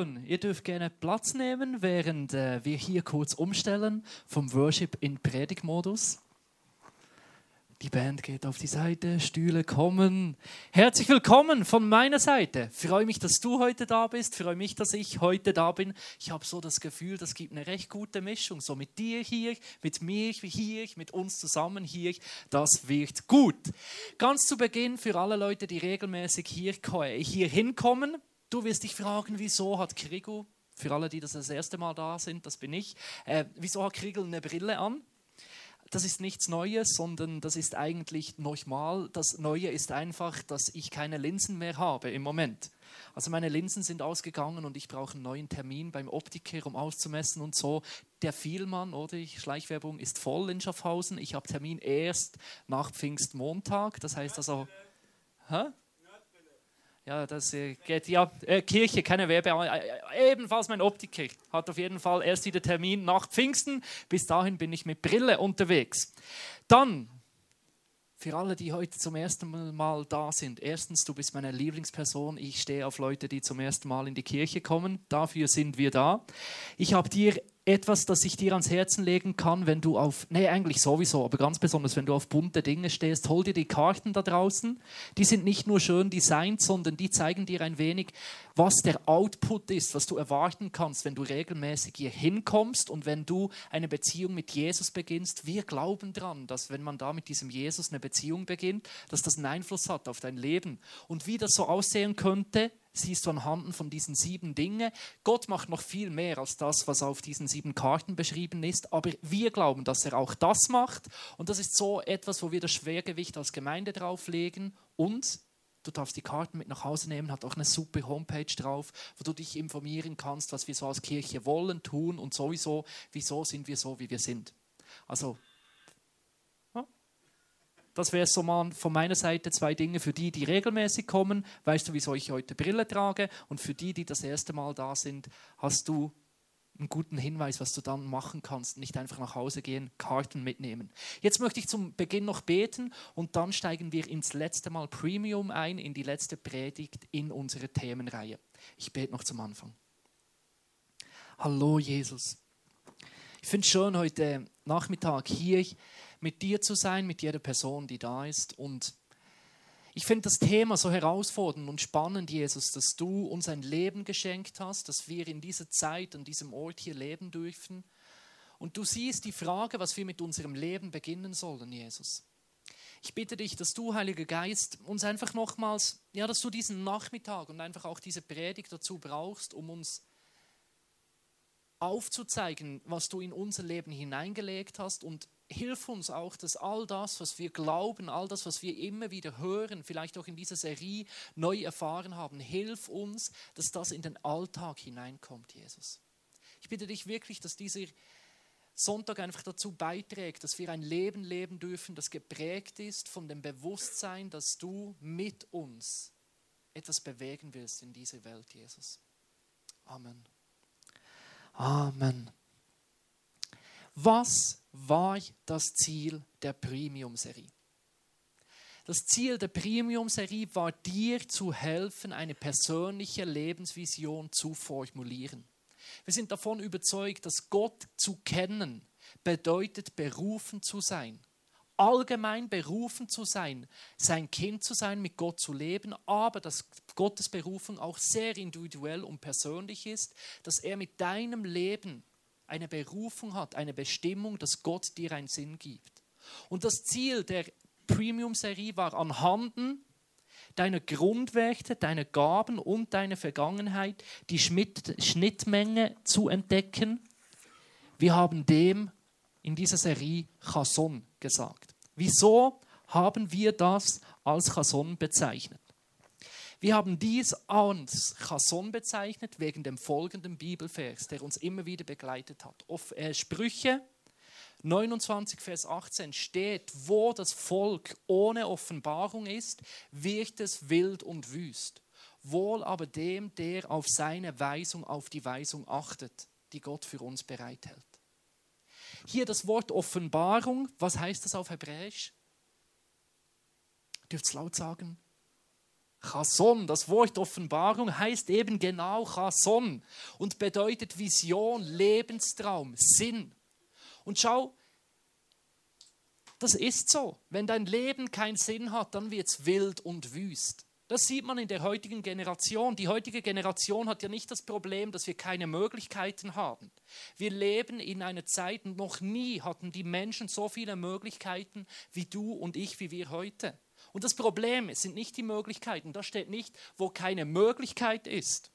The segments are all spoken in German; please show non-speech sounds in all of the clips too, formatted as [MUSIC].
schön. Ihr dürft gerne Platz nehmen, während äh, wir hier kurz umstellen vom Worship in Predigmodus. Die Band geht auf die Seite, Stühle kommen. Herzlich willkommen von meiner Seite. Freue mich, dass du heute da bist. Freue mich, dass ich heute da bin. Ich habe so das Gefühl, das gibt eine recht gute Mischung. So mit dir hier, mit mir hier, mit uns zusammen hier. Das wird gut. Ganz zu Beginn für alle Leute, die regelmäßig hier, hier hinkommen. Du wirst dich fragen, wieso hat Krigo, für alle, die das das erste Mal da sind, das bin ich, äh, wieso hat Kriegel eine Brille an? das ist nichts Neues, sondern das ist eigentlich normal. Das Neue ist einfach, dass ich keine Linsen mehr habe im Moment. Also meine Linsen sind ausgegangen und ich brauche einen neuen Termin beim Optiker, um auszumessen und so. Der Vielmann, oder die Schleichwerbung, ist voll in Schaffhausen. Ich habe Termin erst nach Pfingstmontag. Das heißt also... Hä? Ja, das äh, geht, ja, äh, Kirche, keine Werbe, äh, ebenfalls mein Optiker hat auf jeden Fall erst wieder Termin nach Pfingsten. Bis dahin bin ich mit Brille unterwegs. Dann, für alle, die heute zum ersten Mal da sind, erstens, du bist meine Lieblingsperson. Ich stehe auf Leute, die zum ersten Mal in die Kirche kommen. Dafür sind wir da. Ich habe dir etwas, das ich dir ans Herzen legen kann, wenn du auf, nee, eigentlich sowieso, aber ganz besonders, wenn du auf bunte Dinge stehst, hol dir die Karten da draußen. Die sind nicht nur schön designt, sondern die zeigen dir ein wenig, was der Output ist, was du erwarten kannst, wenn du regelmäßig hier hinkommst und wenn du eine Beziehung mit Jesus beginnst. Wir glauben dran, dass wenn man da mit diesem Jesus eine Beziehung beginnt, dass das einen Einfluss hat auf dein Leben. Und wie das so aussehen könnte, siehst du anhand von diesen sieben Dingen. Gott macht noch viel mehr als das, was auf diesen sieben Karten beschrieben ist, aber wir glauben, dass er auch das macht und das ist so etwas, wo wir das Schwergewicht als Gemeinde drauflegen und du darfst die Karten mit nach Hause nehmen, hat auch eine super Homepage drauf, wo du dich informieren kannst, was wir so als Kirche wollen, tun und sowieso, wieso sind wir so, wie wir sind. Also das wäre so mal von meiner Seite zwei Dinge für die, die regelmäßig kommen. Weißt du, wieso ich heute Brille trage? Und für die, die das erste Mal da sind, hast du einen guten Hinweis, was du dann machen kannst. Nicht einfach nach Hause gehen, Karten mitnehmen. Jetzt möchte ich zum Beginn noch beten und dann steigen wir ins letzte Mal Premium ein, in die letzte Predigt in unsere Themenreihe. Ich bete noch zum Anfang. Hallo Jesus. Ich finde es schön, heute Nachmittag hier mit dir zu sein, mit jeder Person, die da ist. Und ich finde das Thema so herausfordernd und spannend, Jesus, dass du uns ein Leben geschenkt hast, dass wir in dieser Zeit, an diesem Ort hier leben dürfen. Und du siehst die Frage, was wir mit unserem Leben beginnen sollen, Jesus. Ich bitte dich, dass du, Heiliger Geist, uns einfach nochmals, ja, dass du diesen Nachmittag und einfach auch diese Predigt dazu brauchst, um uns aufzuzeigen, was du in unser Leben hineingelegt hast und hilf uns auch, dass all das, was wir glauben, all das, was wir immer wieder hören, vielleicht auch in dieser Serie neu erfahren haben, hilf uns, dass das in den Alltag hineinkommt, Jesus. Ich bitte dich wirklich, dass dieser Sonntag einfach dazu beiträgt, dass wir ein Leben leben dürfen, das geprägt ist von dem Bewusstsein, dass du mit uns etwas bewegen willst in dieser Welt, Jesus. Amen. Amen. Was war das Ziel der Premium-Serie? Das Ziel der Premium-Serie war dir zu helfen, eine persönliche Lebensvision zu formulieren. Wir sind davon überzeugt, dass Gott zu kennen bedeutet, berufen zu sein. Allgemein berufen zu sein, sein Kind zu sein, mit Gott zu leben, aber dass Gottes Berufung auch sehr individuell und persönlich ist, dass er mit deinem Leben eine Berufung hat, eine Bestimmung, dass Gott dir einen Sinn gibt. Und das Ziel der Premium-Serie war anhanden deiner Grundwerte, deiner Gaben und deiner Vergangenheit die Schnittmenge zu entdecken. Wir haben dem in dieser Serie Chason gesagt. Wieso haben wir das als Chason bezeichnet? Wir haben dies als Chason bezeichnet wegen dem folgenden Bibelvers, der uns immer wieder begleitet hat. Auf äh, Sprüche 29, Vers 18 steht, wo das Volk ohne Offenbarung ist, wird es wild und wüst. Wohl aber dem, der auf seine Weisung, auf die Weisung achtet, die Gott für uns bereithält. Hier das Wort Offenbarung, was heißt das auf Hebräisch? Dürft es laut sagen? Chason, das Wort Offenbarung heißt eben genau Chason und bedeutet Vision, Lebenstraum, Sinn. Und schau, das ist so. Wenn dein Leben keinen Sinn hat, dann wird es wild und wüst. Das sieht man in der heutigen Generation. Die heutige Generation hat ja nicht das Problem, dass wir keine Möglichkeiten haben. Wir leben in einer Zeit, noch nie hatten die Menschen so viele Möglichkeiten wie du und ich, wie wir heute. Und das Problem sind nicht die Möglichkeiten. Da steht nicht, wo keine Möglichkeit ist.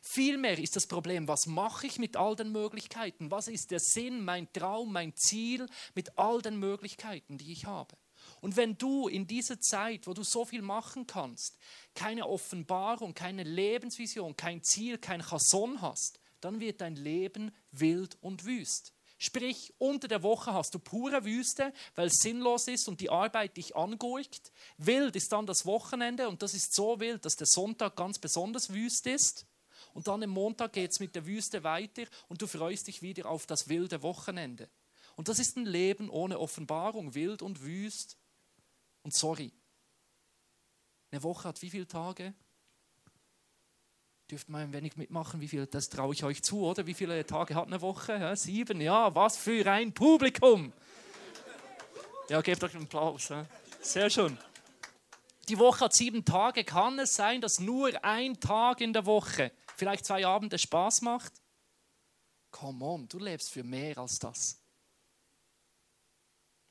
Vielmehr ist das Problem, was mache ich mit all den Möglichkeiten? Was ist der Sinn, mein Traum, mein Ziel mit all den Möglichkeiten, die ich habe? Und wenn du in dieser Zeit, wo du so viel machen kannst, keine Offenbarung, keine Lebensvision, kein Ziel, kein Chason hast, dann wird dein Leben wild und wüst. Sprich, unter der Woche hast du pure Wüste, weil es sinnlos ist und die Arbeit dich angurkt. Wild ist dann das Wochenende und das ist so wild, dass der Sonntag ganz besonders wüst ist. Und dann am Montag geht es mit der Wüste weiter und du freust dich wieder auf das wilde Wochenende. Und das ist ein Leben ohne Offenbarung, wild und wüst. Und sorry, eine Woche hat wie viele Tage? Dürft mal ein wenig mitmachen, wie viel, das traue ich euch zu, oder? Wie viele Tage hat eine Woche? Ja, sieben, ja, was für ein Publikum! Ja, gebt euch einen Applaus. Ja. Sehr schön. Die Woche hat sieben Tage. Kann es sein, dass nur ein Tag in der Woche, vielleicht zwei Abende Spaß macht? Come on, du lebst für mehr als das.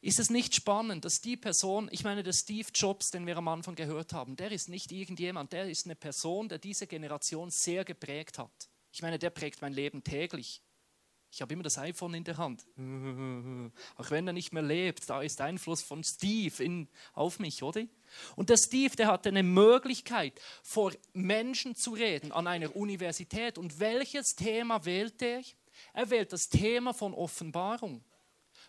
Ist es nicht spannend, dass die Person, ich meine, der Steve Jobs, den wir am Anfang gehört haben, der ist nicht irgendjemand, der ist eine Person, der diese Generation sehr geprägt hat. Ich meine, der prägt mein Leben täglich. Ich habe immer das iPhone in der Hand. [LAUGHS] Auch wenn er nicht mehr lebt, da ist Einfluss von Steve in, auf mich, oder? Und der Steve, der hatte eine Möglichkeit, vor Menschen zu reden an einer Universität. Und welches Thema wählt er? Er wählt das Thema von Offenbarung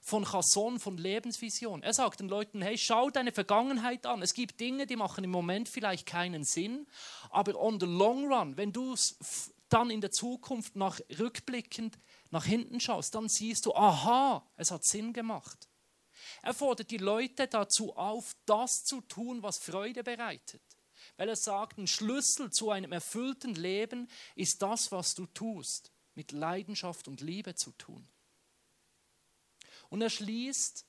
von Chasson, von Lebensvision. Er sagt den Leuten, hey, schau deine Vergangenheit an. Es gibt Dinge, die machen im Moment vielleicht keinen Sinn, aber on the long run, wenn du dann in der Zukunft nach rückblickend nach hinten schaust, dann siehst du, aha, es hat Sinn gemacht. Er fordert die Leute dazu auf, das zu tun, was Freude bereitet. Weil er sagt, ein Schlüssel zu einem erfüllten Leben ist das, was du tust, mit Leidenschaft und Liebe zu tun. Und er schließt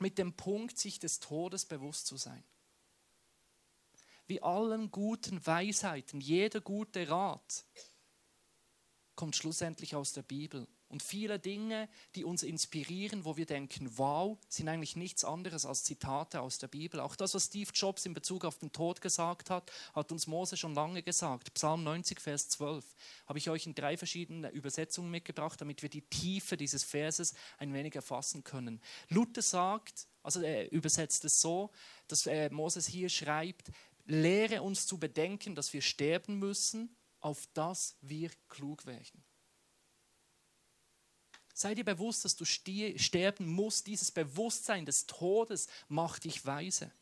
mit dem Punkt, sich des Todes bewusst zu sein. Wie allen guten Weisheiten, jeder gute Rat kommt schlussendlich aus der Bibel. Und viele Dinge, die uns inspirieren, wo wir denken, wow, sind eigentlich nichts anderes als Zitate aus der Bibel. Auch das, was Steve Jobs in Bezug auf den Tod gesagt hat, hat uns Mose schon lange gesagt. Psalm 90, Vers 12 habe ich euch in drei verschiedenen Übersetzungen mitgebracht, damit wir die Tiefe dieses Verses ein wenig erfassen können. Luther sagt, also er übersetzt es so, dass äh, Moses hier schreibt, lehre uns zu bedenken, dass wir sterben müssen, auf das wir klug werden. Sei dir bewusst, dass du sterben musst. Dieses Bewusstsein des Todes macht dich weise.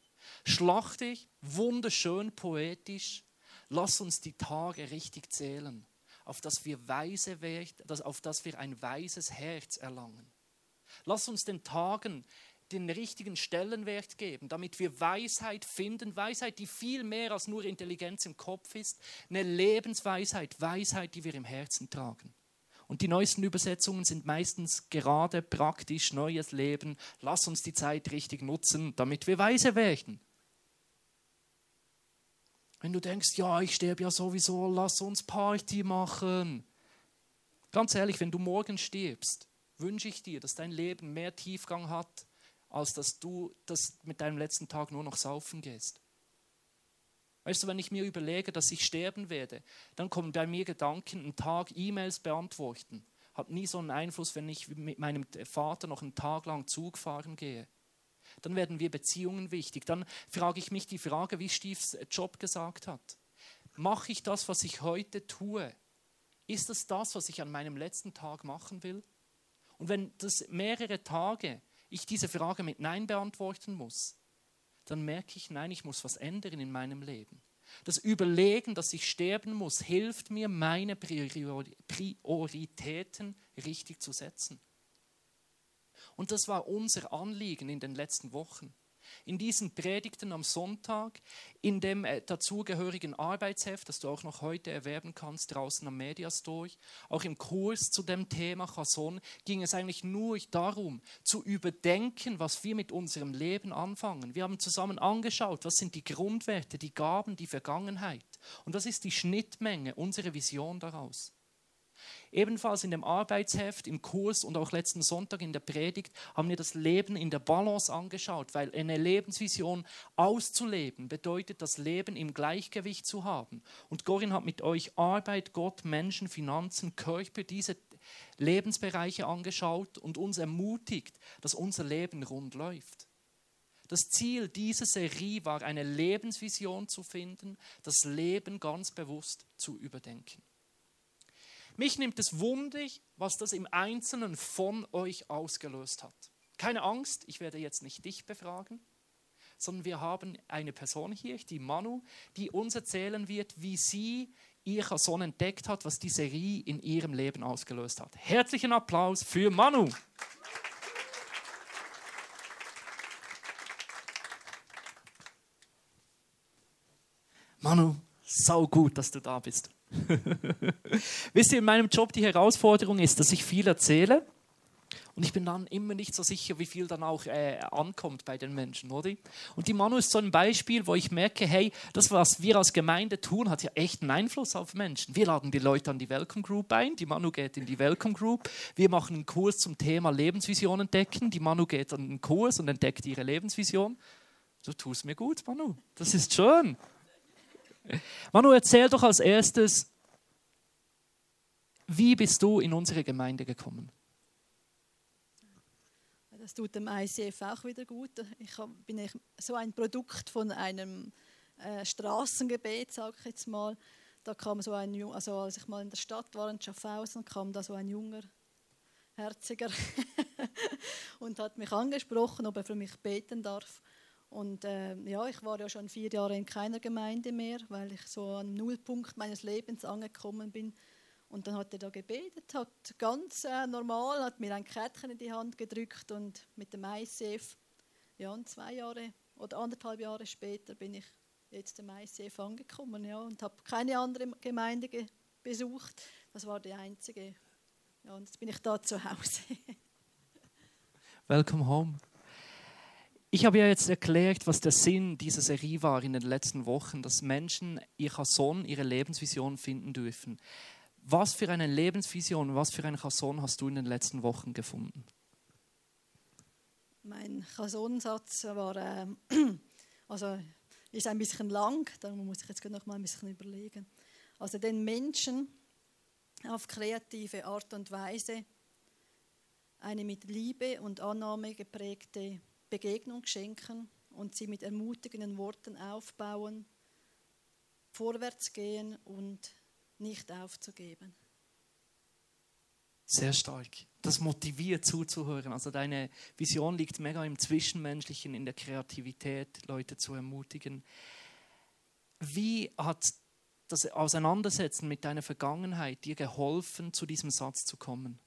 Schlag dich, wunderschön poetisch. Lass uns die Tage richtig zählen, auf dass wir weise werden, auf dass wir ein weises Herz erlangen. Lass uns den Tagen den richtigen Stellenwert geben, damit wir Weisheit finden, Weisheit, die viel mehr als nur Intelligenz im Kopf ist, eine Lebensweisheit, Weisheit, die wir im Herzen tragen. Und die neuesten Übersetzungen sind meistens gerade praktisch neues Leben. Lass uns die Zeit richtig nutzen, damit wir weise werden. Wenn du denkst, ja, ich sterbe ja sowieso, lass uns Party machen. Ganz ehrlich, wenn du morgen stirbst, wünsche ich dir, dass dein Leben mehr Tiefgang hat, als dass du das mit deinem letzten Tag nur noch saufen gehst. Weißt du, wenn ich mir überlege, dass ich sterben werde, dann kommen bei mir Gedanken, einen Tag E-Mails beantworten. Hat nie so einen Einfluss, wenn ich mit meinem Vater noch einen Tag lang Zug fahren gehe. Dann werden wir Beziehungen wichtig. Dann frage ich mich die Frage, wie Steves Job gesagt hat. Mache ich das, was ich heute tue? Ist das das, was ich an meinem letzten Tag machen will? Und wenn das mehrere Tage ich diese Frage mit Nein beantworten muss, dann merke ich, nein, ich muss was ändern in meinem Leben. Das Überlegen, dass ich sterben muss, hilft mir, meine Prioritäten richtig zu setzen. Und das war unser Anliegen in den letzten Wochen. In diesen Predigten am Sonntag, in dem äh, dazugehörigen Arbeitsheft, das du auch noch heute erwerben kannst, draußen am Mediastore, auch im Kurs zu dem Thema Chason, ging es eigentlich nur darum, zu überdenken, was wir mit unserem Leben anfangen. Wir haben zusammen angeschaut, was sind die Grundwerte, die Gaben, die Vergangenheit. Und das ist die Schnittmenge, unsere Vision daraus. Ebenfalls in dem Arbeitsheft, im Kurs und auch letzten Sonntag in der Predigt haben wir das Leben in der Balance angeschaut, weil eine Lebensvision auszuleben bedeutet, das Leben im Gleichgewicht zu haben. Und Gorin hat mit euch Arbeit, Gott, Menschen, Finanzen, Körper, diese Lebensbereiche angeschaut und uns ermutigt, dass unser Leben rund läuft. Das Ziel dieser Serie war, eine Lebensvision zu finden, das Leben ganz bewusst zu überdenken. Mich nimmt es wundig, was das im Einzelnen von euch ausgelöst hat. Keine Angst, ich werde jetzt nicht dich befragen, sondern wir haben eine Person hier, die Manu, die uns erzählen wird, wie sie ihr Sohn entdeckt hat, was die Serie in ihrem Leben ausgelöst hat. Herzlichen Applaus für Manu. Manu, sau gut, dass du da bist. [LAUGHS] Wisst ihr, in meinem Job die Herausforderung ist, dass ich viel erzähle und ich bin dann immer nicht so sicher, wie viel dann auch äh, ankommt bei den Menschen, oder? Und die Manu ist so ein Beispiel, wo ich merke, hey, das, was wir als Gemeinde tun, hat ja echt einen Einfluss auf Menschen. Wir laden die Leute an die Welcome Group ein, die Manu geht in die Welcome Group. Wir machen einen Kurs zum Thema Lebensvision entdecken. Die Manu geht an den Kurs und entdeckt ihre Lebensvision. Du tust mir gut, Manu. Das ist schön. Manu, erzähl doch als erstes, wie bist du in unsere Gemeinde gekommen? Das tut dem ICF auch wieder gut. Ich bin so ein Produkt von einem äh, Straßengebet, sage ich jetzt mal. Da kam so ein, also als ich mal in der Stadt war in Schaffhausen, kam da so ein junger, herziger [LAUGHS] und hat mich angesprochen, ob er für mich beten darf. Und äh, ja, ich war ja schon vier Jahre in keiner Gemeinde mehr, weil ich so am Nullpunkt meines Lebens angekommen bin. Und dann hat er da gebetet, hat ganz äh, normal, hat mir ein Kärtchen in die Hand gedrückt und mit dem ICF, ja, und zwei Jahre oder anderthalb Jahre später bin ich jetzt im ICF angekommen, ja, und habe keine andere Gemeinde besucht. Das war die einzige. Ja, und jetzt bin ich da zu Hause. [LAUGHS] Welcome home. Ich habe ja jetzt erklärt, was der Sinn dieser Serie war in den letzten Wochen, dass Menschen ihr Chasson, ihre Lebensvision finden dürfen. Was für eine Lebensvision, was für ein Chasson hast du in den letzten Wochen gefunden? Mein Chassonsatz war, äh, [CLEARS THROAT] also ist ein bisschen lang, da muss ich jetzt noch mal ein bisschen überlegen. Also den Menschen auf kreative Art und Weise eine mit Liebe und Annahme geprägte Begegnung schenken und sie mit ermutigenden Worten aufbauen, vorwärts gehen und nicht aufzugeben. Sehr stark. Das motiviert zuzuhören. Also deine Vision liegt mega im Zwischenmenschlichen, in der Kreativität, Leute zu ermutigen. Wie hat das Auseinandersetzen mit deiner Vergangenheit dir geholfen, zu diesem Satz zu kommen?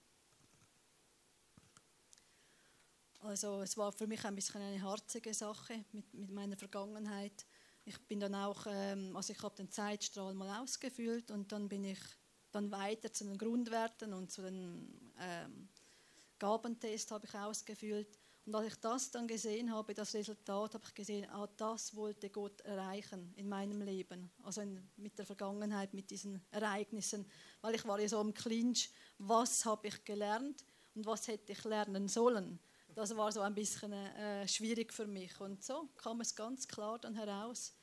Also es war für mich ein bisschen eine harzige Sache mit, mit meiner Vergangenheit. Ich bin dann auch, ähm, also ich habe den Zeitstrahl mal ausgefüllt und dann bin ich dann weiter zu den Grundwerten und zu den ähm, Gabentest habe ich ausgefüllt. Und als ich das dann gesehen habe, das Resultat, habe ich gesehen, ah, das wollte Gott erreichen in meinem Leben. Also in, mit der Vergangenheit, mit diesen Ereignissen. Weil ich war ja so im Clinch, was habe ich gelernt und was hätte ich lernen sollen das war so ein bisschen äh, schwierig für mich. Und so kam es ganz klar dann heraus.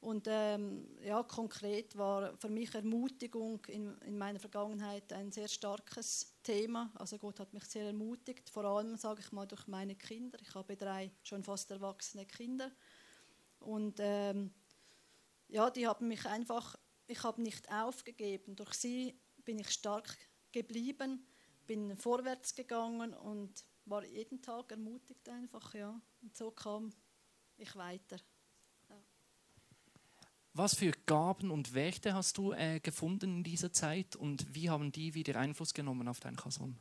Und ähm, ja, konkret war für mich Ermutigung in, in meiner Vergangenheit ein sehr starkes Thema. Also Gott hat mich sehr ermutigt, vor allem, sage ich mal, durch meine Kinder. Ich habe drei schon fast erwachsene Kinder. Und ähm, ja, die haben mich einfach, ich habe nicht aufgegeben. Durch sie bin ich stark geblieben, bin vorwärts gegangen und war jeden Tag ermutigt einfach, ja. Und so kam ich weiter. Ja. Was für Gaben und Werte hast du äh, gefunden in dieser Zeit und wie haben die wieder Einfluss genommen auf dein Chason?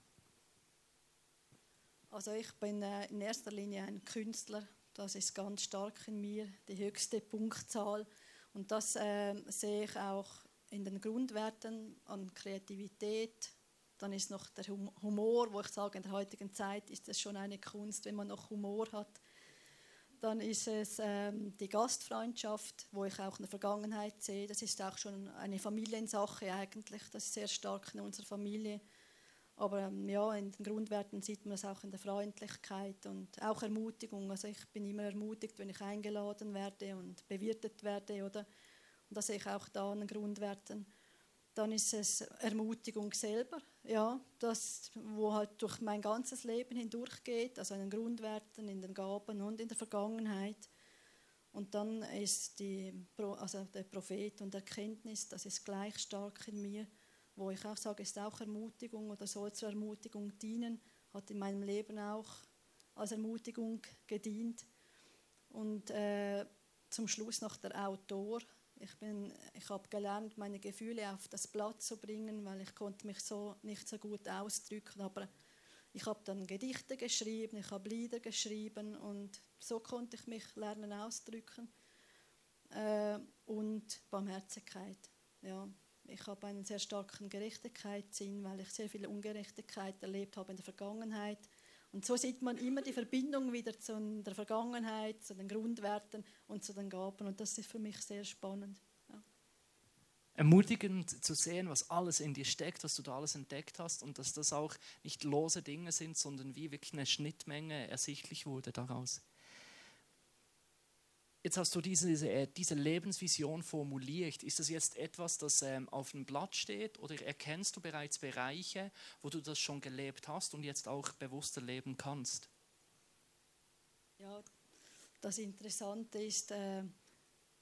Also ich bin äh, in erster Linie ein Künstler, Das ist ganz stark in mir, die höchste Punktzahl. Und das äh, sehe ich auch in den Grundwerten an Kreativität. Dann ist noch der Humor, wo ich sage, in der heutigen Zeit ist es schon eine Kunst, wenn man noch Humor hat. Dann ist es ähm, die Gastfreundschaft, wo ich auch eine Vergangenheit sehe. Das ist auch schon eine Familiensache eigentlich. Das ist sehr stark in unserer Familie. Aber ähm, ja, in den Grundwerten sieht man es auch in der Freundlichkeit und auch Ermutigung. Also ich bin immer ermutigt, wenn ich eingeladen werde und bewirtet werde, oder? Und das sehe ich auch da an den Grundwerten. Dann ist es Ermutigung selber, ja, das, wo halt durch mein ganzes Leben hindurchgeht, also in den Grundwerten, in den Gaben und in der Vergangenheit. Und dann ist die, also der Prophet und Erkenntnis, das ist gleich stark in mir wo ich auch sage, ist auch Ermutigung oder soll zur Ermutigung dienen, hat in meinem Leben auch als Ermutigung gedient. Und äh, zum Schluss noch der Autor. Ich, ich habe gelernt, meine Gefühle auf das Blatt zu bringen, weil ich konnte mich so nicht so gut ausdrücken. Aber ich habe dann Gedichte geschrieben, ich habe Lieder geschrieben und so konnte ich mich lernen ausdrücken. Äh, und Barmherzigkeit. Ja ich habe einen sehr starken Gerechtigkeitssinn, weil ich sehr viel Ungerechtigkeit erlebt habe in der Vergangenheit. Und so sieht man immer die Verbindung wieder zu der Vergangenheit, zu den Grundwerten und zu den Gaben. Und das ist für mich sehr spannend. Ja. Ermutigend zu sehen, was alles in dir steckt, was du da alles entdeckt hast und dass das auch nicht lose Dinge sind, sondern wie wirklich eine Schnittmenge ersichtlich wurde daraus. Jetzt hast du diese, diese, äh, diese Lebensvision formuliert. Ist das jetzt etwas, das ähm, auf dem Blatt steht oder erkennst du bereits Bereiche, wo du das schon gelebt hast und jetzt auch bewusster leben kannst? Ja, das Interessante ist, äh,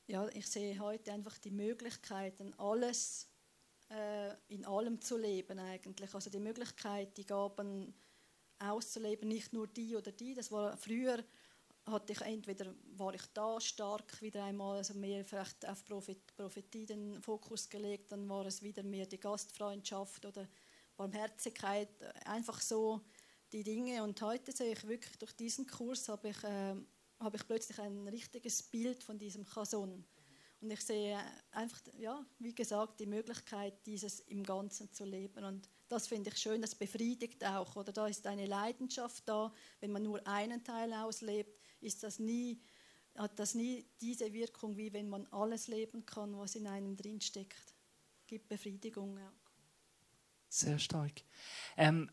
ja, ich sehe heute einfach die Möglichkeiten, alles äh, in allem zu leben eigentlich. Also die Möglichkeit, die Gaben auszuleben, nicht nur die oder die. Das war früher hatte ich entweder war ich da stark wieder einmal, also mehr vielleicht auf Prophetie den Fokus gelegt, dann war es wieder mehr die Gastfreundschaft oder Barmherzigkeit, einfach so die Dinge. Und heute sehe ich wirklich durch diesen Kurs habe ich, äh, habe ich plötzlich ein richtiges Bild von diesem Chason. Und ich sehe einfach, ja, wie gesagt, die Möglichkeit, dieses im Ganzen zu leben. Und das finde ich schön, das befriedigt auch. Oder da ist eine Leidenschaft da, wenn man nur einen Teil auslebt ist das nie, hat das nie diese Wirkung, wie wenn man alles leben kann, was in einem drinsteckt. Gibt Befriedigung auch. Sehr stark. Ähm,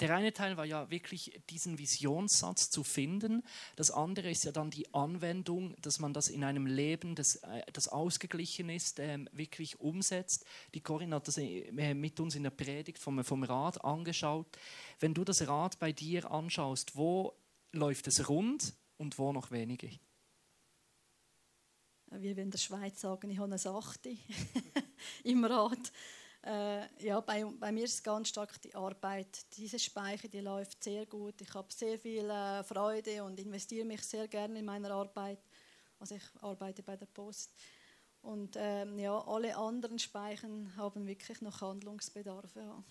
der eine Teil war ja wirklich diesen Visionssatz zu finden. Das andere ist ja dann die Anwendung, dass man das in einem Leben, das, äh, das ausgeglichen ist, ähm, wirklich umsetzt. Die Corinne hat das äh, mit uns in der Predigt vom, vom Rad angeschaut. Wenn du das Rad bei dir anschaust, wo läuft es rund und wo noch weniger? Wie wir in der Schweiz sagen, ich habe eine Sachte [LAUGHS] im Rat. Äh, ja, bei, bei, mir ist ganz stark die Arbeit. Diese Speicher, die läuft sehr gut. Ich habe sehr viel äh, Freude und investiere mich sehr gerne in meiner Arbeit. Also ich arbeite bei der Post. Und ähm, ja, alle anderen Speichen haben wirklich noch Handlungsbedarf. Ja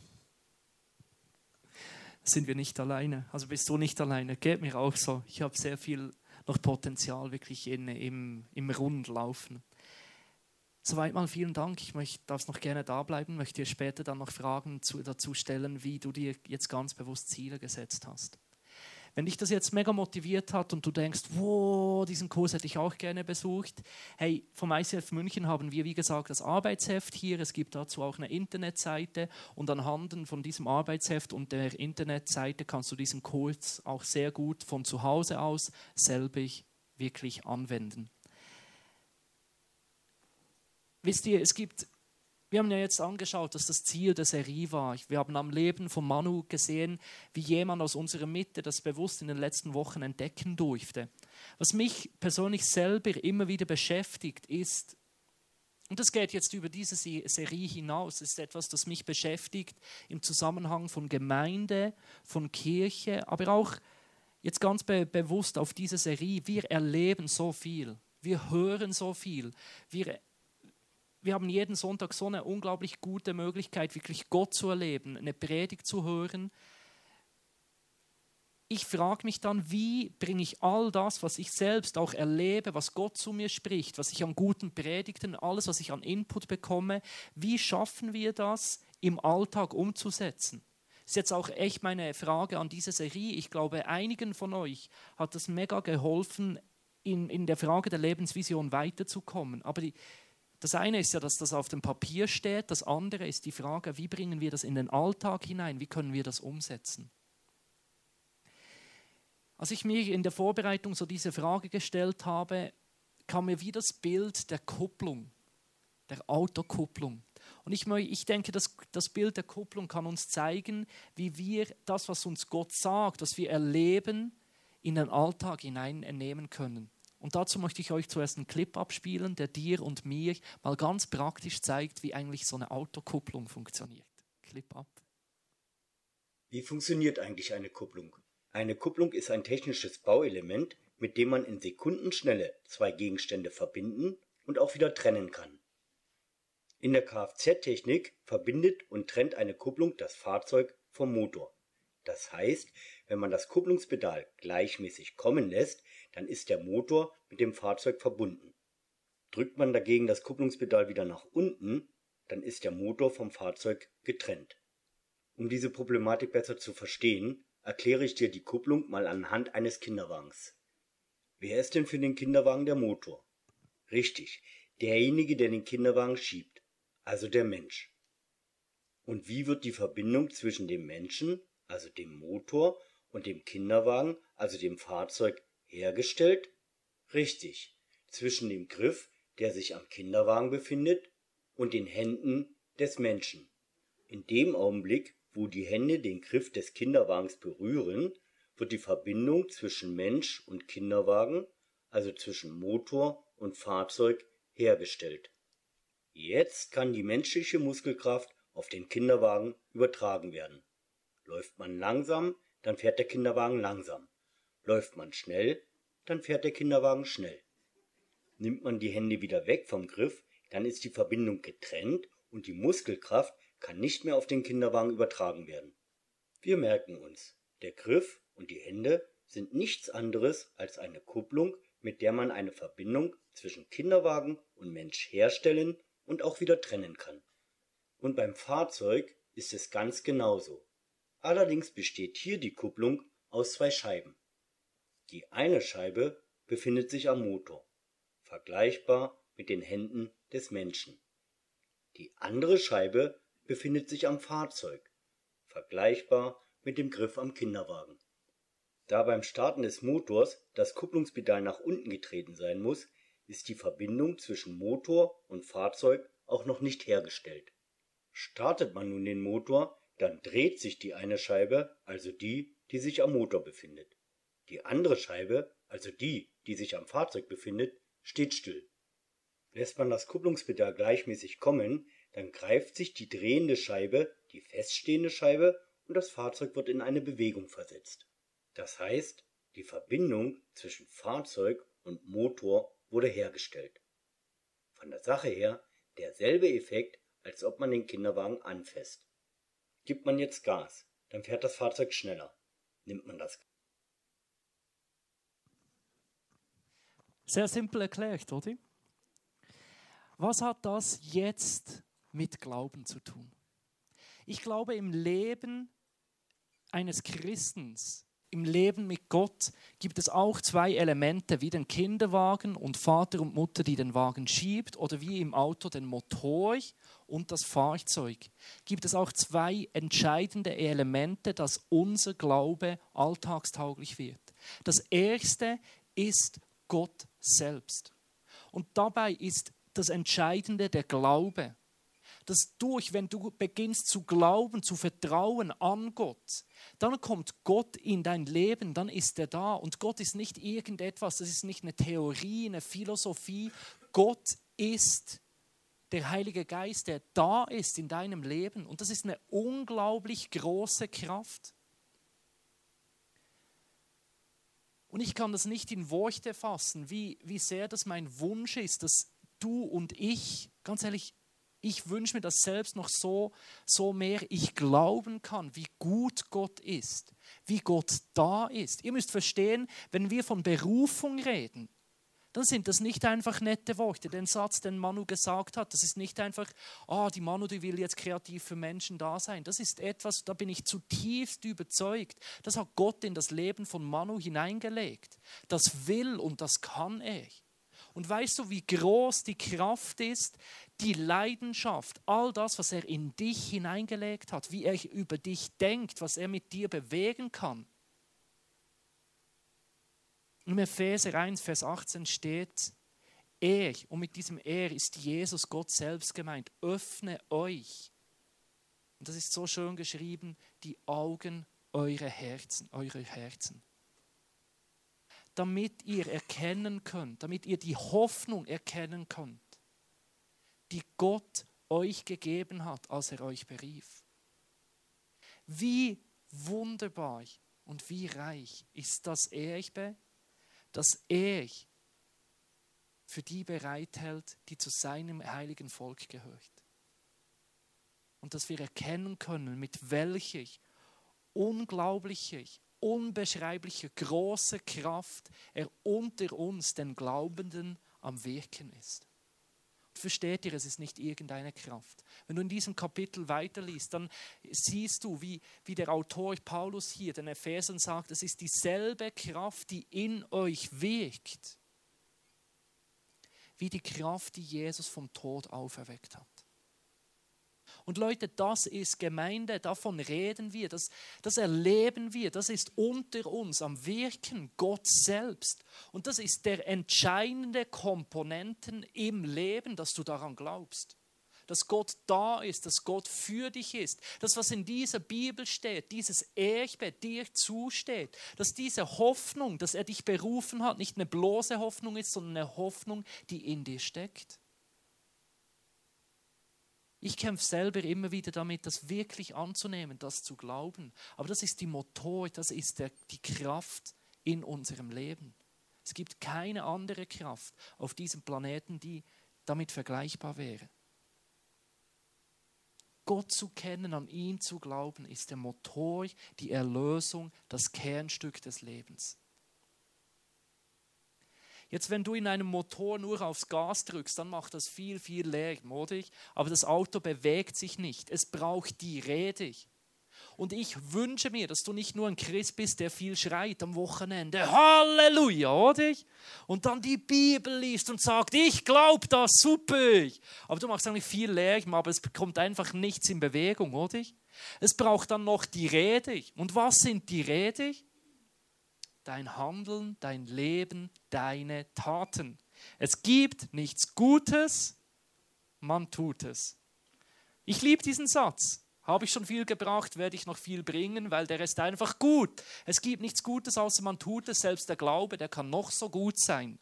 sind wir nicht alleine. Also bist du nicht alleine. Geht mir auch so. Ich habe sehr viel noch Potenzial wirklich in, im, im Rund laufen. Soweit mal vielen Dank. Ich möchte, darf noch gerne da bleiben, möchte dir später dann noch Fragen zu, dazu stellen, wie du dir jetzt ganz bewusst Ziele gesetzt hast. Wenn dich das jetzt mega motiviert hat und du denkst, wow, diesen Kurs hätte ich auch gerne besucht. Hey, vom ICF München haben wir, wie gesagt, das Arbeitsheft hier. Es gibt dazu auch eine Internetseite und anhand von diesem Arbeitsheft und der Internetseite kannst du diesen Kurs auch sehr gut von zu Hause aus selbig wirklich anwenden. Wisst ihr, es gibt wir haben ja jetzt angeschaut, dass das Ziel der Serie war. Wir haben am Leben von Manu gesehen, wie jemand aus unserer Mitte das bewusst in den letzten Wochen entdecken durfte. Was mich persönlich selber immer wieder beschäftigt, ist, und das geht jetzt über diese Serie hinaus, ist etwas, das mich beschäftigt im Zusammenhang von Gemeinde, von Kirche, aber auch jetzt ganz be bewusst auf diese Serie. Wir erleben so viel, wir hören so viel, wir wir haben jeden Sonntag so eine unglaublich gute Möglichkeit, wirklich Gott zu erleben, eine Predigt zu hören. ich frage mich dann, wie bringe ich all das, was ich selbst auch erlebe, was Gott zu mir spricht, was ich an guten Predigten, alles, was ich an Input bekomme, wie schaffen wir das im Alltag umzusetzen? Das ist jetzt auch echt meine Frage an diese Serie. Ich glaube, einigen von euch hat das mega geholfen, in, in der Frage der Lebensvision weiterzukommen. Aber die, das eine ist ja, dass das auf dem Papier steht, das andere ist die Frage, wie bringen wir das in den Alltag hinein, wie können wir das umsetzen. Als ich mir in der Vorbereitung so diese Frage gestellt habe, kam mir wieder das Bild der Kupplung, der Autokupplung. Und ich, ich denke, das, das Bild der Kupplung kann uns zeigen, wie wir das, was uns Gott sagt, was wir erleben, in den Alltag hineinnehmen können. Und dazu möchte ich euch zuerst einen Clip abspielen, der dir und mir mal ganz praktisch zeigt, wie eigentlich so eine Autokupplung funktioniert. Clip ab. Wie funktioniert eigentlich eine Kupplung? Eine Kupplung ist ein technisches Bauelement, mit dem man in Sekundenschnelle zwei Gegenstände verbinden und auch wieder trennen kann. In der Kfz-Technik verbindet und trennt eine Kupplung das Fahrzeug vom Motor. Das heißt, wenn man das Kupplungspedal gleichmäßig kommen lässt, dann ist der Motor mit dem Fahrzeug verbunden. Drückt man dagegen das Kupplungspedal wieder nach unten, dann ist der Motor vom Fahrzeug getrennt. Um diese Problematik besser zu verstehen, erkläre ich dir die Kupplung mal anhand eines Kinderwagens. Wer ist denn für den Kinderwagen der Motor? Richtig, derjenige, der den Kinderwagen schiebt, also der Mensch. Und wie wird die Verbindung zwischen dem Menschen, also dem Motor, und dem Kinderwagen, also dem Fahrzeug, hergestellt? Richtig, zwischen dem Griff, der sich am Kinderwagen befindet, und den Händen des Menschen. In dem Augenblick, wo die Hände den Griff des Kinderwagens berühren, wird die Verbindung zwischen Mensch und Kinderwagen, also zwischen Motor und Fahrzeug, hergestellt. Jetzt kann die menschliche Muskelkraft auf den Kinderwagen übertragen werden. Läuft man langsam, dann fährt der Kinderwagen langsam. Läuft man schnell, dann fährt der Kinderwagen schnell. Nimmt man die Hände wieder weg vom Griff, dann ist die Verbindung getrennt und die Muskelkraft kann nicht mehr auf den Kinderwagen übertragen werden. Wir merken uns, der Griff und die Hände sind nichts anderes als eine Kupplung, mit der man eine Verbindung zwischen Kinderwagen und Mensch herstellen und auch wieder trennen kann. Und beim Fahrzeug ist es ganz genauso. Allerdings besteht hier die Kupplung aus zwei Scheiben. Die eine Scheibe befindet sich am Motor, vergleichbar mit den Händen des Menschen. Die andere Scheibe befindet sich am Fahrzeug, vergleichbar mit dem Griff am Kinderwagen. Da beim Starten des Motors das Kupplungspedal nach unten getreten sein muss, ist die Verbindung zwischen Motor und Fahrzeug auch noch nicht hergestellt. Startet man nun den Motor, dann dreht sich die eine Scheibe, also die, die sich am Motor befindet. Die andere Scheibe, also die, die sich am Fahrzeug befindet, steht still. Lässt man das Kupplungspedal gleichmäßig kommen, dann greift sich die drehende Scheibe die feststehende Scheibe und das Fahrzeug wird in eine Bewegung versetzt. Das heißt, die Verbindung zwischen Fahrzeug und Motor wurde hergestellt. Von der Sache her derselbe Effekt, als ob man den Kinderwagen anfasst. Gibt man jetzt Gas, dann fährt das Fahrzeug schneller. Nimmt man das Sehr simpel erklärt, oder? Was hat das jetzt mit Glauben zu tun? Ich glaube, im Leben eines Christens, im Leben mit Gott, gibt es auch zwei Elemente, wie den Kinderwagen und Vater und Mutter, die den Wagen schiebt, oder wie im Auto den Motor und das Fahrzeug. Gibt es auch zwei entscheidende Elemente, dass unser Glaube alltagstauglich wird. Das erste ist Gott selbst. Und dabei ist das Entscheidende der Glaube dass durch, wenn du beginnst zu glauben, zu vertrauen an Gott, dann kommt Gott in dein Leben, dann ist er da. Und Gott ist nicht irgendetwas, das ist nicht eine Theorie, eine Philosophie. Gott ist der Heilige Geist, der da ist in deinem Leben. Und das ist eine unglaublich große Kraft. Und ich kann das nicht in Worte fassen, wie, wie sehr das mein Wunsch ist, dass du und ich, ganz ehrlich, ich wünsche mir das selbst noch so, so mehr ich glauben kann, wie gut Gott ist, wie Gott da ist. Ihr müsst verstehen, wenn wir von Berufung reden, dann sind das nicht einfach nette Worte. Den Satz, den Manu gesagt hat, das ist nicht einfach, oh, die Manu, die will jetzt kreativ für Menschen da sein. Das ist etwas, da bin ich zutiefst überzeugt. Das hat Gott in das Leben von Manu hineingelegt. Das will und das kann er. Und weißt du, wie groß die Kraft ist, die Leidenschaft, all das, was er in dich hineingelegt hat, wie er über dich denkt, was er mit dir bewegen kann. Im Epheser 1, Vers 18 steht, er, und mit diesem Er ist Jesus Gott selbst gemeint, öffne euch. Und das ist so schön geschrieben, die Augen eurer Herzen, eurer Herzen. Damit ihr erkennen könnt, damit ihr die Hoffnung erkennen könnt, die Gott euch gegeben hat, als er euch berief. Wie wunderbar und wie reich ist das Erbe, dass er für die bereithält, die zu seinem heiligen Volk gehört. Und dass wir erkennen können, mit welcher unglaublicher, unbeschreiblicher, großer Kraft er unter uns, den Glaubenden, am Wirken ist. Versteht ihr, es ist nicht irgendeine Kraft. Wenn du in diesem Kapitel weiterliest, dann siehst du, wie, wie der Autor Paulus hier den Ephesern sagt, es ist dieselbe Kraft, die in euch wirkt, wie die Kraft, die Jesus vom Tod auferweckt hat. Und Leute, das ist Gemeinde, davon reden wir, das, das erleben wir, das ist unter uns am Wirken Gott selbst. Und das ist der entscheidende Komponenten im Leben, dass du daran glaubst. Dass Gott da ist, dass Gott für dich ist. Das, was in dieser Bibel steht, dieses Erbe dir zusteht. Dass diese Hoffnung, dass er dich berufen hat, nicht eine bloße Hoffnung ist, sondern eine Hoffnung, die in dir steckt. Ich kämpfe selber immer wieder damit, das wirklich anzunehmen, das zu glauben. Aber das ist die Motor, das ist der, die Kraft in unserem Leben. Es gibt keine andere Kraft auf diesem Planeten, die damit vergleichbar wäre. Gott zu kennen, an ihn zu glauben, ist der Motor, die Erlösung, das Kernstück des Lebens. Jetzt, wenn du in einem Motor nur aufs Gas drückst, dann macht das viel, viel Lärm, oder? Aber das Auto bewegt sich nicht. Es braucht die Rede. Und ich wünsche mir, dass du nicht nur ein Christ bist, der viel schreit am Wochenende. Halleluja, oder? Und dann die Bibel liest und sagt, ich glaube das, super. Aber du machst eigentlich viel Lärm, aber es kommt einfach nichts in Bewegung, oder? Es braucht dann noch die Rede. Und was sind die Rede? Dein Handeln, dein Leben, deine Taten. Es gibt nichts Gutes, man tut es. Ich liebe diesen Satz. Habe ich schon viel gebracht, werde ich noch viel bringen, weil der ist einfach gut. Es gibt nichts Gutes, außer man tut es. Selbst der Glaube, der kann noch so gut sein.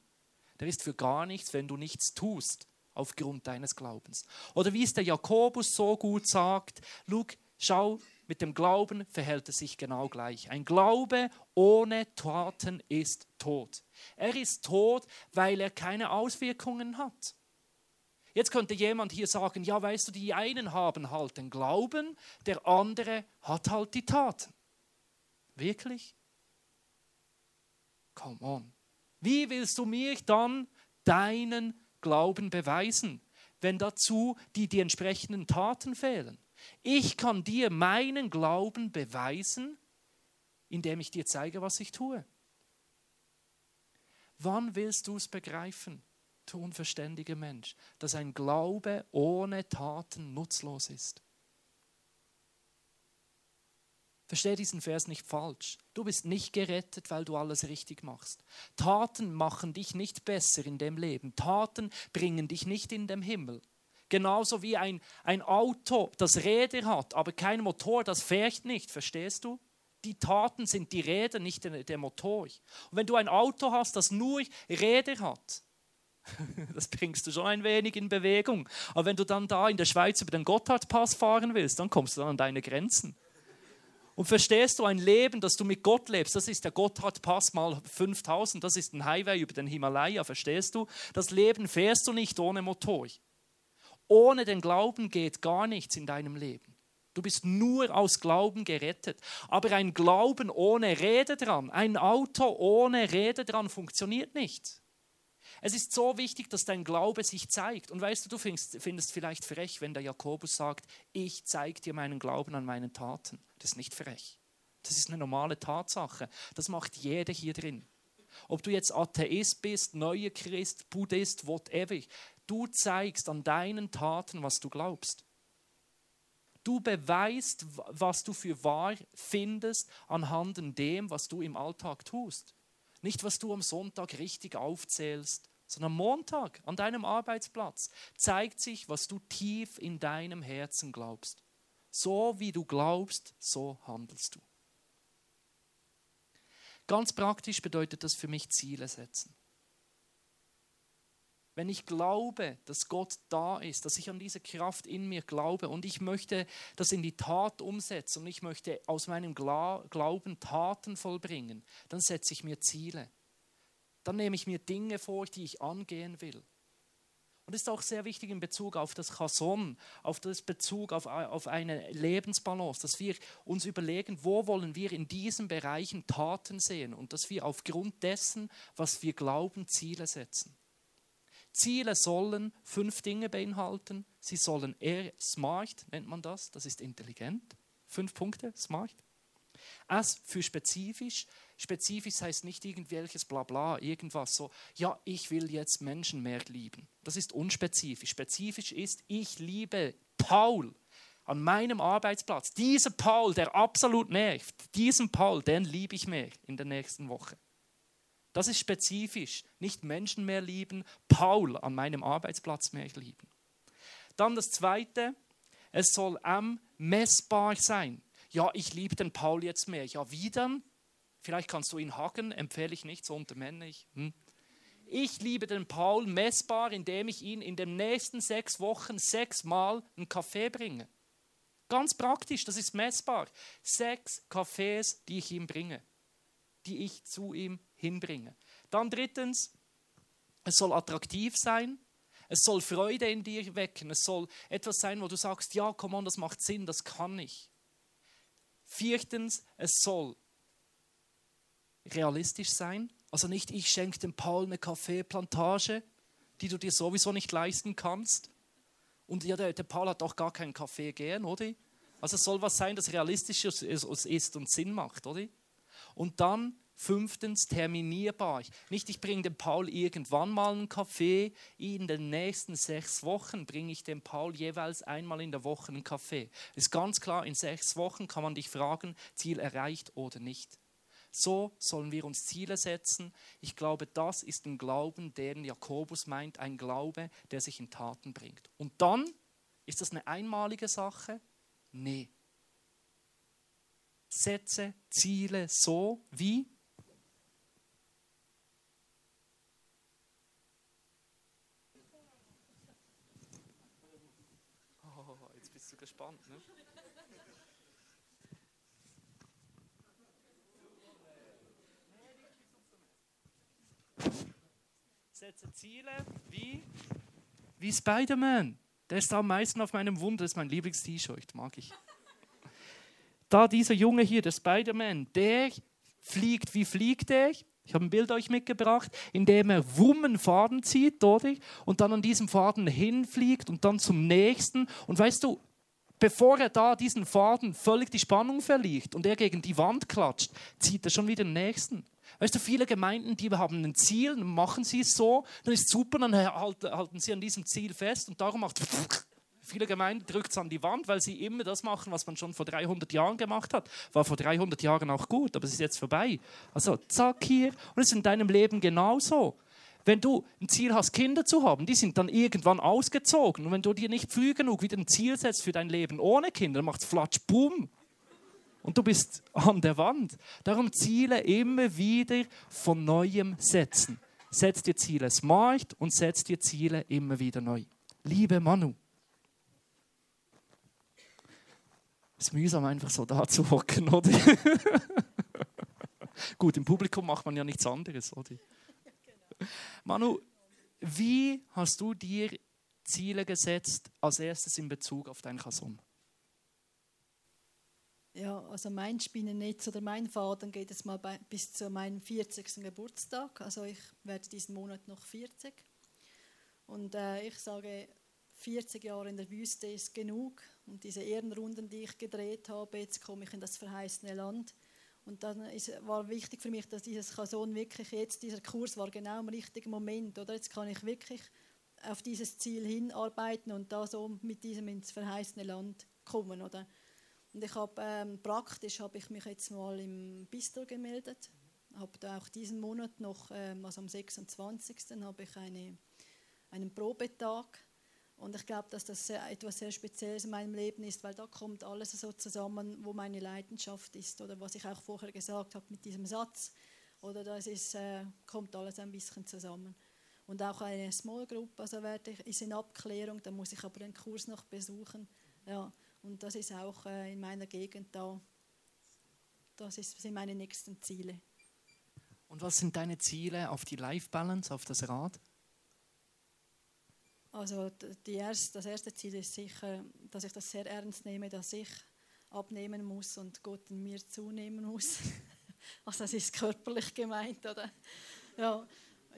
Der ist für gar nichts, wenn du nichts tust aufgrund deines Glaubens. Oder wie es der Jakobus so gut sagt, Luke, schau, mit dem Glauben verhält es sich genau gleich. Ein Glaube ohne Taten ist tot. Er ist tot, weil er keine Auswirkungen hat. Jetzt könnte jemand hier sagen, ja, weißt du, die einen haben halt den Glauben, der andere hat halt die Taten. Wirklich? Come on. Wie willst du mir dann deinen Glauben beweisen, wenn dazu die, die entsprechenden Taten fehlen? Ich kann dir meinen Glauben beweisen, indem ich dir zeige, was ich tue. Wann willst du es begreifen, du unverständiger Mensch, dass ein Glaube ohne Taten nutzlos ist? Verstehe diesen Vers nicht falsch. Du bist nicht gerettet, weil du alles richtig machst. Taten machen dich nicht besser in dem Leben. Taten bringen dich nicht in den Himmel. Genauso wie ein, ein Auto, das Räder hat, aber kein Motor, das fährt nicht, verstehst du? Die Taten sind die Räder, nicht der, der Motor. Und wenn du ein Auto hast, das nur Räder hat, [LAUGHS] das bringst du schon ein wenig in Bewegung. Aber wenn du dann da in der Schweiz über den Gotthardpass fahren willst, dann kommst du dann an deine Grenzen. Und verstehst du, ein Leben, das du mit Gott lebst, das ist der Gotthardpass mal 5000, das ist ein Highway über den Himalaya, verstehst du? Das Leben fährst du nicht ohne Motor. Ohne den Glauben geht gar nichts in deinem Leben. Du bist nur aus Glauben gerettet. Aber ein Glauben ohne Rede dran, ein Auto ohne Rede dran funktioniert nicht. Es ist so wichtig, dass dein Glaube sich zeigt. Und weißt du, du findest, findest vielleicht frech, wenn der Jakobus sagt, ich zeige dir meinen Glauben an meinen Taten. Das ist nicht frech. Das ist eine normale Tatsache. Das macht jeder hier drin. Ob du jetzt Atheist bist, neuer Christ, Buddhist, whatever. Du zeigst an deinen Taten, was du glaubst. Du beweist, was du für wahr findest anhand dem, was du im Alltag tust. Nicht, was du am Sonntag richtig aufzählst, sondern am Montag an deinem Arbeitsplatz zeigt sich, was du tief in deinem Herzen glaubst. So wie du glaubst, so handelst du. Ganz praktisch bedeutet das für mich Ziele setzen. Wenn ich glaube, dass Gott da ist, dass ich an diese Kraft in mir glaube und ich möchte das in die Tat umsetzen und ich möchte aus meinem Glauben Taten vollbringen, dann setze ich mir Ziele. Dann nehme ich mir Dinge vor, die ich angehen will. Und das ist auch sehr wichtig in Bezug auf das Chason, auf das Bezug auf, auf eine Lebensbalance, dass wir uns überlegen, wo wollen wir in diesen Bereichen Taten sehen und dass wir aufgrund dessen, was wir glauben, Ziele setzen. Ziele sollen fünf Dinge beinhalten. Sie sollen eher smart, nennt man das, das ist intelligent. Fünf Punkte, smart. S für spezifisch. Spezifisch heißt nicht irgendwelches Blabla, irgendwas so, ja, ich will jetzt Menschen mehr lieben. Das ist unspezifisch. Spezifisch ist, ich liebe Paul an meinem Arbeitsplatz. Dieser Paul, der absolut nervt, diesen Paul, den liebe ich mehr in der nächsten Woche. Das ist spezifisch. Nicht Menschen mehr lieben, Paul an meinem Arbeitsplatz mehr lieben. Dann das Zweite, es soll am messbar sein. Ja, ich liebe den Paul jetzt mehr. Ja, wie dann? Vielleicht kannst du ihn hacken, empfehle ich nicht, so unter Männern. Hm. Ich liebe den Paul messbar, indem ich ihn in den nächsten sechs Wochen sechsmal einen Kaffee bringe. Ganz praktisch, das ist messbar. Sechs Kaffees, die ich ihm bringe, die ich zu ihm hinbringen. Dann drittens, es soll attraktiv sein. Es soll Freude in dir wecken. Es soll etwas sein, wo du sagst, ja, komm on, das macht Sinn, das kann ich. Viertens, es soll realistisch sein. Also nicht, ich schenke dem Paul eine Kaffeeplantage, die du dir sowieso nicht leisten kannst. Und ja, der, der Paul hat doch gar keinen Kaffee gern, oder? Also es soll was sein, das realistisch ist und Sinn macht, oder? Und dann Fünftens, terminierbar. Nicht, ich bringe dem Paul irgendwann mal einen Kaffee. In den nächsten sechs Wochen bringe ich dem Paul jeweils einmal in der Woche einen Kaffee. Ist ganz klar, in sechs Wochen kann man dich fragen, Ziel erreicht oder nicht. So sollen wir uns Ziele setzen. Ich glaube, das ist ein Glauben, den Jakobus meint, ein Glaube, der sich in Taten bringt. Und dann, ist das eine einmalige Sache? Nee. Setze Ziele so wie Setze Ziele wie, wie Spider-Man. Der ist am meisten auf meinem Wunder, das ist mein Lieblings-T-Shirt, mag ich. Da dieser Junge hier, der Spider-Man, der fliegt, wie fliegt er? Ich habe ein Bild euch mitgebracht, in dem er Wummen Faden zieht, oder? Und dann an diesem Faden hinfliegt und dann zum nächsten. Und weißt du, bevor er da diesen Faden völlig die Spannung verliert und er gegen die Wand klatscht, zieht er schon wieder den nächsten. Weißt du, viele Gemeinden, die haben ein Ziel, dann machen sie es so, dann ist es super, dann halten sie an diesem Ziel fest und darum macht [LAUGHS] viele Gemeinden drückt es an die Wand, weil sie immer das machen, was man schon vor 300 Jahren gemacht hat. War vor 300 Jahren auch gut, aber es ist jetzt vorbei. Also zack hier und es ist in deinem Leben genauso. Wenn du ein Ziel hast, Kinder zu haben, die sind dann irgendwann ausgezogen. Und wenn du dir nicht früh genug wieder ein Ziel setzt für dein Leben ohne Kinder, dann macht es flatsch, boom. Und du bist an der Wand. Darum Ziele immer wieder von Neuem setzen. Setz dir Ziele smart und setz dir Ziele immer wieder neu. Liebe Manu. Es ist mühsam, einfach so da zu hocken, oder? [LAUGHS] Gut, im Publikum macht man ja nichts anderes, oder? Manu, wie hast du dir Ziele gesetzt, als erstes in Bezug auf dein Kasson? Ja, also mein Spinnennetz oder mein Faden geht es mal bei, bis zu meinem 40. Geburtstag. Also ich werde diesen Monat noch 40. Und äh, ich sage, 40 Jahre in der Wüste ist genug. Und diese Ehrenrunden, die ich gedreht habe, jetzt komme ich in das verheißene Land. Und dann ist, war wichtig für mich, dass dieses Kason wirklich jetzt, dieser Kurs war genau im richtigen Moment. Oder? Jetzt kann ich wirklich auf dieses Ziel hinarbeiten und da so mit diesem ins verheißene Land kommen. Oder? Und ich habe ähm, praktisch habe ich mich jetzt mal im Bistro gemeldet, habe da auch diesen Monat noch, ähm, also am 26. habe ich eine, einen Probetag und ich glaube, dass das etwas sehr Spezielles in meinem Leben ist, weil da kommt alles so zusammen, wo meine Leidenschaft ist oder was ich auch vorher gesagt habe mit diesem Satz oder das ist, äh, kommt alles ein bisschen zusammen. Und auch eine Small Group, also werde ich, ist in Abklärung, da muss ich aber den Kurs noch besuchen. Ja, und das ist auch äh, in meiner Gegend da. Das sind meine nächsten Ziele. Und was sind deine Ziele auf die Life Balance, auf das Rad? Also erste, das erste Ziel ist sicher, dass ich das sehr ernst nehme, dass ich abnehmen muss und Gott in mir zunehmen muss. [LAUGHS] also das ist körperlich gemeint, oder? Ja,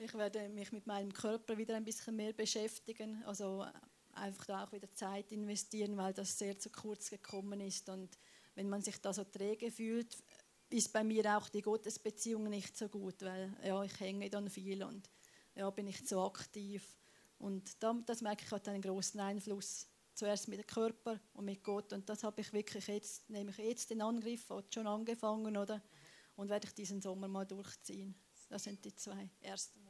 ich werde mich mit meinem Körper wieder ein bisschen mehr beschäftigen. Also einfach da auch wieder Zeit investieren, weil das sehr zu kurz gekommen ist. Und wenn man sich da so träge fühlt, ist bei mir auch die Gottesbeziehung nicht so gut, weil ja, ich hänge dann viel und ja, bin nicht so aktiv. Und das merke ich hat einen großen Einfluss. Zuerst mit dem Körper und mit Gott. Und das habe ich wirklich jetzt, nehme ich jetzt in Angriff, hat schon angefangen, oder? Und werde ich diesen Sommer mal durchziehen. Das sind die zwei ersten.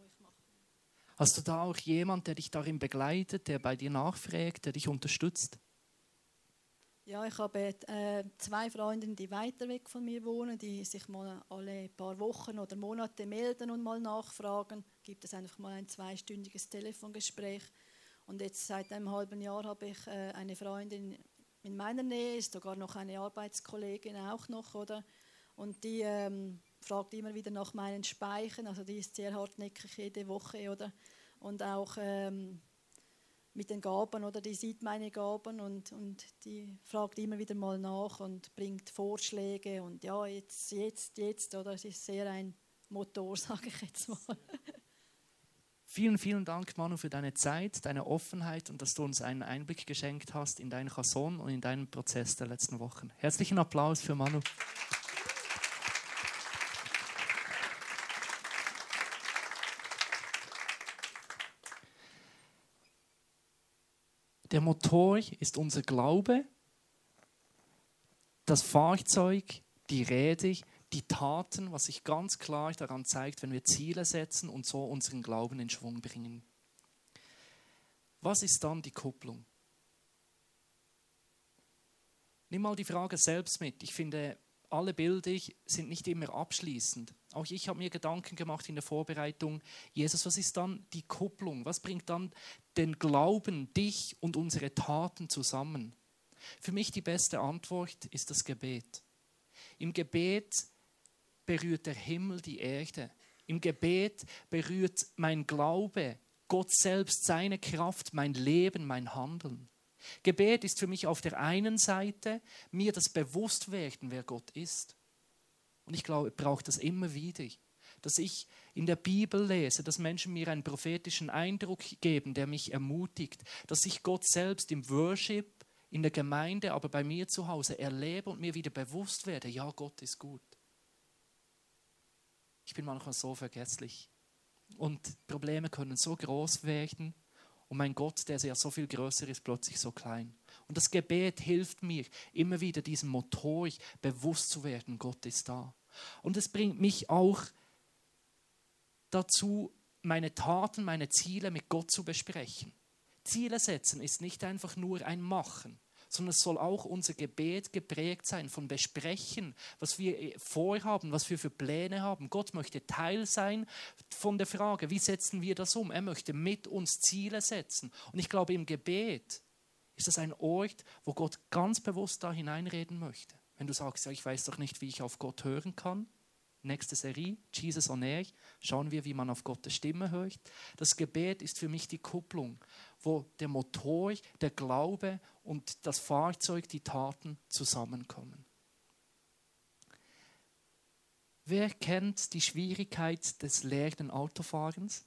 Hast du da auch jemand, der dich darin begleitet, der bei dir nachfragt, der dich unterstützt? Ja, ich habe äh, zwei Freundinnen, die weiter weg von mir wohnen, die sich mal alle paar Wochen oder Monate melden und mal nachfragen. Gibt es einfach mal ein zweistündiges Telefongespräch. Und jetzt seit einem halben Jahr habe ich äh, eine Freundin in meiner Nähe, ist sogar noch eine Arbeitskollegin auch noch, oder? Und die ähm, fragt immer wieder nach meinen Speichen, also die ist sehr hartnäckig jede Woche, oder? Und auch ähm, mit den Gaben, oder? Die sieht meine Gaben und, und die fragt immer wieder mal nach und bringt Vorschläge und ja, jetzt, jetzt, jetzt, oder? Es ist sehr ein Motor, [LAUGHS] sage ich jetzt mal. Vielen, vielen Dank, Manu, für deine Zeit, deine Offenheit und dass du uns einen Einblick geschenkt hast in deinen Chasson und in deinen Prozess der letzten Wochen. Herzlichen Applaus für Manu. Der Motor ist unser Glaube, das Fahrzeug, die Rede, die Taten, was sich ganz klar daran zeigt, wenn wir Ziele setzen und so unseren Glauben in Schwung bringen. Was ist dann die Kupplung? Nimm mal die Frage selbst mit. Ich finde, alle Bilder sind nicht immer abschließend. Auch ich habe mir Gedanken gemacht in der Vorbereitung, Jesus, was ist dann die Kupplung? Was bringt dann den Glauben, dich und unsere Taten zusammen? Für mich die beste Antwort ist das Gebet. Im Gebet berührt der Himmel die Erde. Im Gebet berührt mein Glaube, Gott selbst, seine Kraft, mein Leben, mein Handeln. Gebet ist für mich auf der einen Seite mir das Bewusstwerden, wer Gott ist. Und ich glaube, ich brauche das immer wieder, dass ich in der Bibel lese, dass Menschen mir einen prophetischen Eindruck geben, der mich ermutigt, dass ich Gott selbst im Worship, in der Gemeinde, aber bei mir zu Hause erlebe und mir wieder bewusst werde, ja, Gott ist gut. Ich bin manchmal so vergesslich. Und Probleme können so groß werden und mein Gott, der ja so viel größer ist, plötzlich so klein. Und das Gebet hilft mir, immer wieder diesem Motor bewusst zu werden, Gott ist da. Und es bringt mich auch dazu, meine Taten, meine Ziele mit Gott zu besprechen. Ziele setzen ist nicht einfach nur ein Machen sondern es soll auch unser Gebet geprägt sein von Besprechen, was wir äh, vorhaben, was wir für Pläne haben. Gott möchte Teil sein von der Frage, wie setzen wir das um? Er möchte mit uns Ziele setzen. Und ich glaube, im Gebet ist das ein Ort, wo Gott ganz bewusst da hineinreden möchte. Wenn du sagst, ja, ich weiß doch nicht, wie ich auf Gott hören kann, nächste Serie, Jesus on Air, schauen wir, wie man auf Gottes Stimme hört. Das Gebet ist für mich die Kupplung, wo der Motor, der Glaube und das Fahrzeug, die Taten zusammenkommen. Wer kennt die Schwierigkeit des leeren Autofahrens?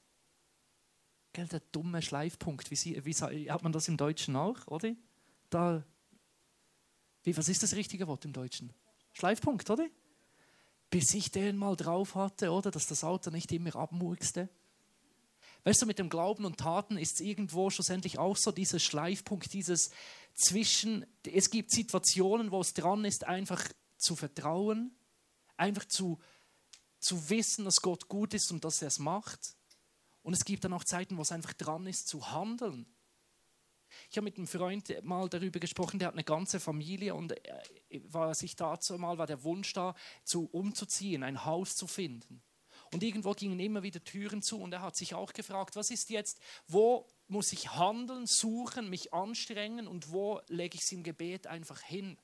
Gell, der dumme Schleifpunkt, wie, sie, wie hat man das im Deutschen auch, oder? Da, wie, was ist das richtige Wort im Deutschen? Schleifpunkt, oder? Bis ich den mal drauf hatte, oder? Dass das Auto nicht immer abmurkste. Weißt du, mit dem Glauben und Taten ist es irgendwo schlussendlich auch so dieser Schleifpunkt, dieses Zwischen. Es gibt Situationen, wo es dran ist, einfach zu vertrauen, einfach zu, zu wissen, dass Gott gut ist und dass er es macht. Und es gibt dann auch Zeiten, wo es einfach dran ist, zu handeln. Ich habe mit einem Freund mal darüber gesprochen, der hat eine ganze Familie und war sich dazu mal war der Wunsch da, zu umzuziehen, ein Haus zu finden. Und irgendwo gingen immer wieder Türen zu und er hat sich auch gefragt, was ist jetzt, wo muss ich handeln, suchen, mich anstrengen und wo lege ich es im Gebet einfach hin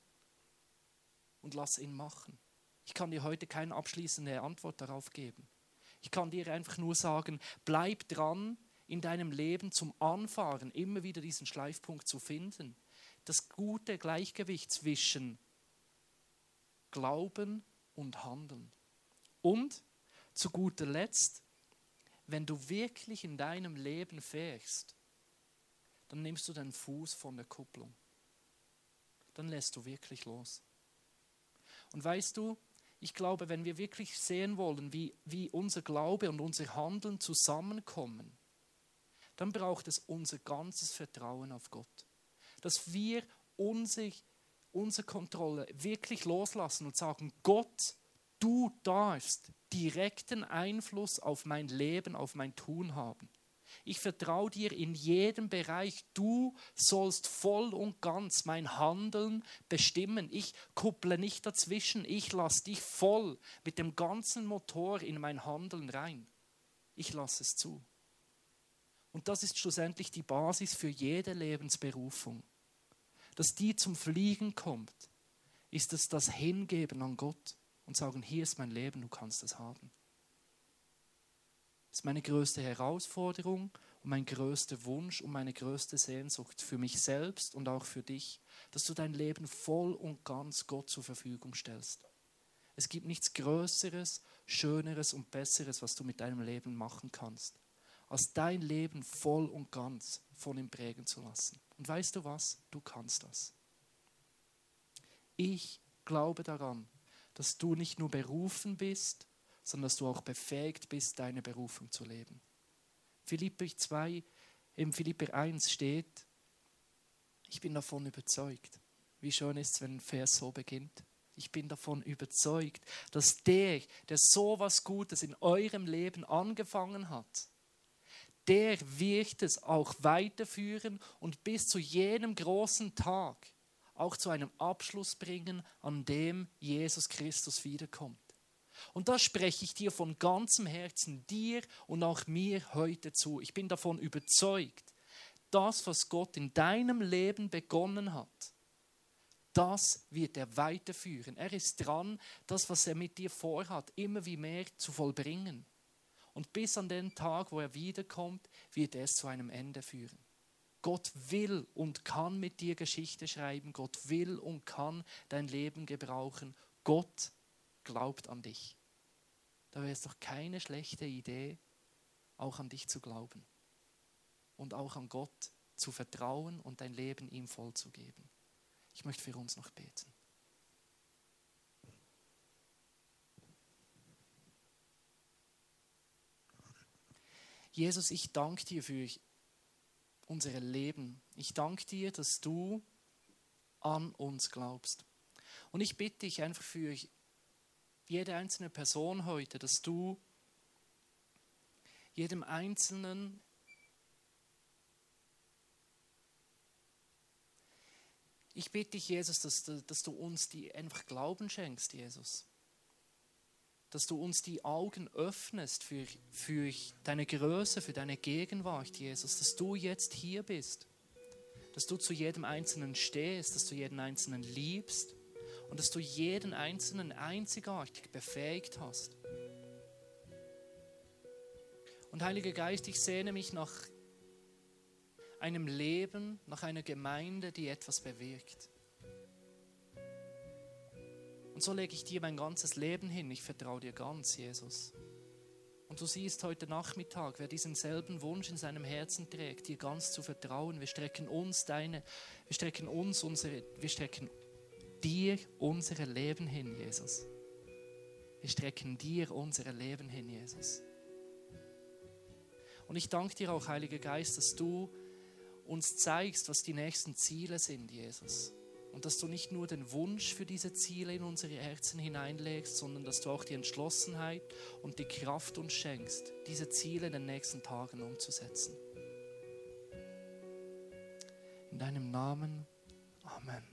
und lass ihn machen. Ich kann dir heute keine abschließende Antwort darauf geben. Ich kann dir einfach nur sagen, bleib dran in deinem Leben zum Anfahren, immer wieder diesen Schleifpunkt zu finden. Das gute Gleichgewicht zwischen Glauben und Handeln. Und zu guter Letzt, wenn du wirklich in deinem Leben fährst, dann nimmst du den Fuß von der Kupplung. Dann lässt du wirklich los. Und weißt du, ich glaube, wenn wir wirklich sehen wollen, wie, wie unser Glaube und unser Handeln zusammenkommen, dann braucht es unser ganzes Vertrauen auf Gott. Dass wir unsere, unsere Kontrolle wirklich loslassen und sagen, Gott, du darfst direkten Einfluss auf mein Leben, auf mein Tun haben. Ich vertraue dir in jedem Bereich. Du sollst voll und ganz mein Handeln bestimmen. Ich kupple nicht dazwischen. Ich lasse dich voll mit dem ganzen Motor in mein Handeln rein. Ich lasse es zu. Und das ist schlussendlich die Basis für jede Lebensberufung. Dass die zum Fliegen kommt, ist es das Hingeben an Gott und sagen, hier ist mein Leben, du kannst es haben. Das ist meine größte Herausforderung und mein größter Wunsch und meine größte Sehnsucht für mich selbst und auch für dich, dass du dein Leben voll und ganz Gott zur Verfügung stellst. Es gibt nichts Größeres, Schöneres und Besseres, was du mit deinem Leben machen kannst, als dein Leben voll und ganz von ihm prägen zu lassen. Und weißt du was? Du kannst das. Ich glaube daran, dass du nicht nur berufen bist, sondern dass du auch befähigt bist, deine Berufung zu leben. Philipper 2, im Philipper 1 steht, ich bin davon überzeugt. Wie schön ist es, wenn ein Vers so beginnt. Ich bin davon überzeugt, dass der, der so was Gutes in eurem Leben angefangen hat, der wird es auch weiterführen und bis zu jenem großen Tag auch zu einem Abschluss bringen, an dem Jesus Christus wiederkommt. Und das spreche ich dir von ganzem Herzen, dir und auch mir heute zu. Ich bin davon überzeugt, das, was Gott in deinem Leben begonnen hat, das wird er weiterführen. Er ist dran, das, was er mit dir vorhat, immer wie mehr zu vollbringen. Und bis an den Tag, wo er wiederkommt, wird er es zu einem Ende führen. Gott will und kann mit dir Geschichte schreiben. Gott will und kann dein Leben gebrauchen. Gott glaubt an dich. Da wäre es doch keine schlechte Idee, auch an dich zu glauben und auch an Gott zu vertrauen und dein Leben ihm vollzugeben. Ich möchte für uns noch beten. Jesus, ich danke dir für unser Leben. Ich danke dir, dass du an uns glaubst. Und ich bitte dich einfach für jede einzelne Person heute, dass du jedem Einzelnen Ich bitte dich, Jesus, dass, dass du uns die einfach Glauben schenkst, Jesus. Dass du uns die Augen öffnest für, für deine Größe, für deine Gegenwart, Jesus. Dass du jetzt hier bist. Dass du zu jedem Einzelnen stehst, dass du jeden Einzelnen liebst und dass du jeden Einzelnen einzigartig befähigt hast. Und Heiliger Geist, ich sehne mich nach einem Leben, nach einer Gemeinde, die etwas bewirkt. Und so lege ich dir mein ganzes Leben hin. Ich vertraue dir ganz, Jesus. Und du siehst heute Nachmittag, wer diesen selben Wunsch in seinem Herzen trägt, dir ganz zu vertrauen. Wir strecken uns deine, wir strecken uns unsere, wir strecken dir unsere Leben hin, Jesus. Wir strecken dir unsere Leben hin, Jesus. Und ich danke dir auch, Heiliger Geist, dass du uns zeigst, was die nächsten Ziele sind, Jesus. Und dass du nicht nur den Wunsch für diese Ziele in unsere Herzen hineinlegst, sondern dass du auch die Entschlossenheit und die Kraft uns schenkst, diese Ziele in den nächsten Tagen umzusetzen. In deinem Namen. Amen.